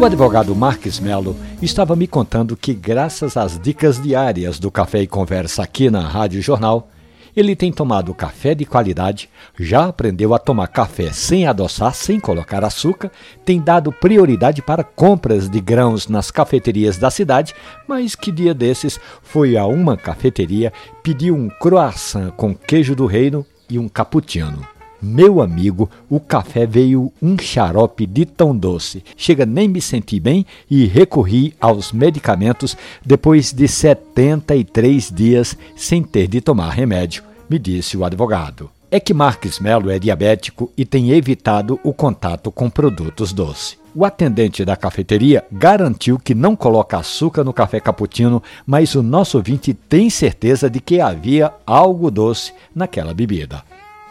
O advogado Marques Melo estava me contando que, graças às dicas diárias do Café e Conversa aqui na Rádio Jornal, ele tem tomado café de qualidade, já aprendeu a tomar café sem adoçar, sem colocar açúcar, tem dado prioridade para compras de grãos nas cafeterias da cidade, mas que dia desses foi a uma cafeteria, pediu um croissant com queijo do reino e um cappuccino. Meu amigo, o café veio um xarope de tão doce. Chega nem me senti bem e recorri aos medicamentos depois de 73 dias sem ter de tomar remédio, me disse o advogado. É que Marques Melo é diabético e tem evitado o contato com produtos doces. O atendente da cafeteria garantiu que não coloca açúcar no café cappuccino, mas o nosso ouvinte tem certeza de que havia algo doce naquela bebida.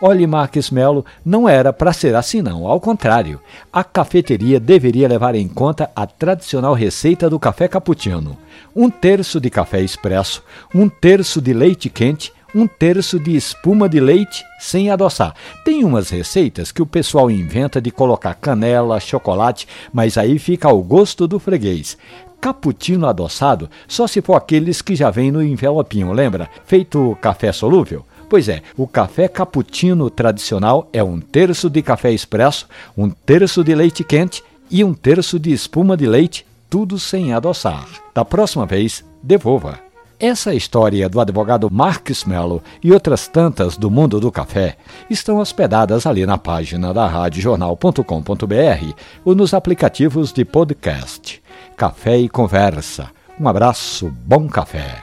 Olhe, Marques Melo, não era para ser assim, não. Ao contrário, a cafeteria deveria levar em conta a tradicional receita do café cappuccino: um terço de café expresso, um terço de leite quente, um terço de espuma de leite sem adoçar. Tem umas receitas que o pessoal inventa de colocar canela, chocolate, mas aí fica ao gosto do freguês. Cappuccino adoçado só se for aqueles que já vêm no envelopinho, lembra? Feito café solúvel. Pois é, o café cappuccino tradicional é um terço de café expresso, um terço de leite quente e um terço de espuma de leite, tudo sem adoçar. Da próxima vez, devolva. Essa história do advogado Marcos Mello e outras tantas do mundo do café estão hospedadas ali na página da radiojornal.com.br ou nos aplicativos de podcast. Café e Conversa. Um abraço, bom café.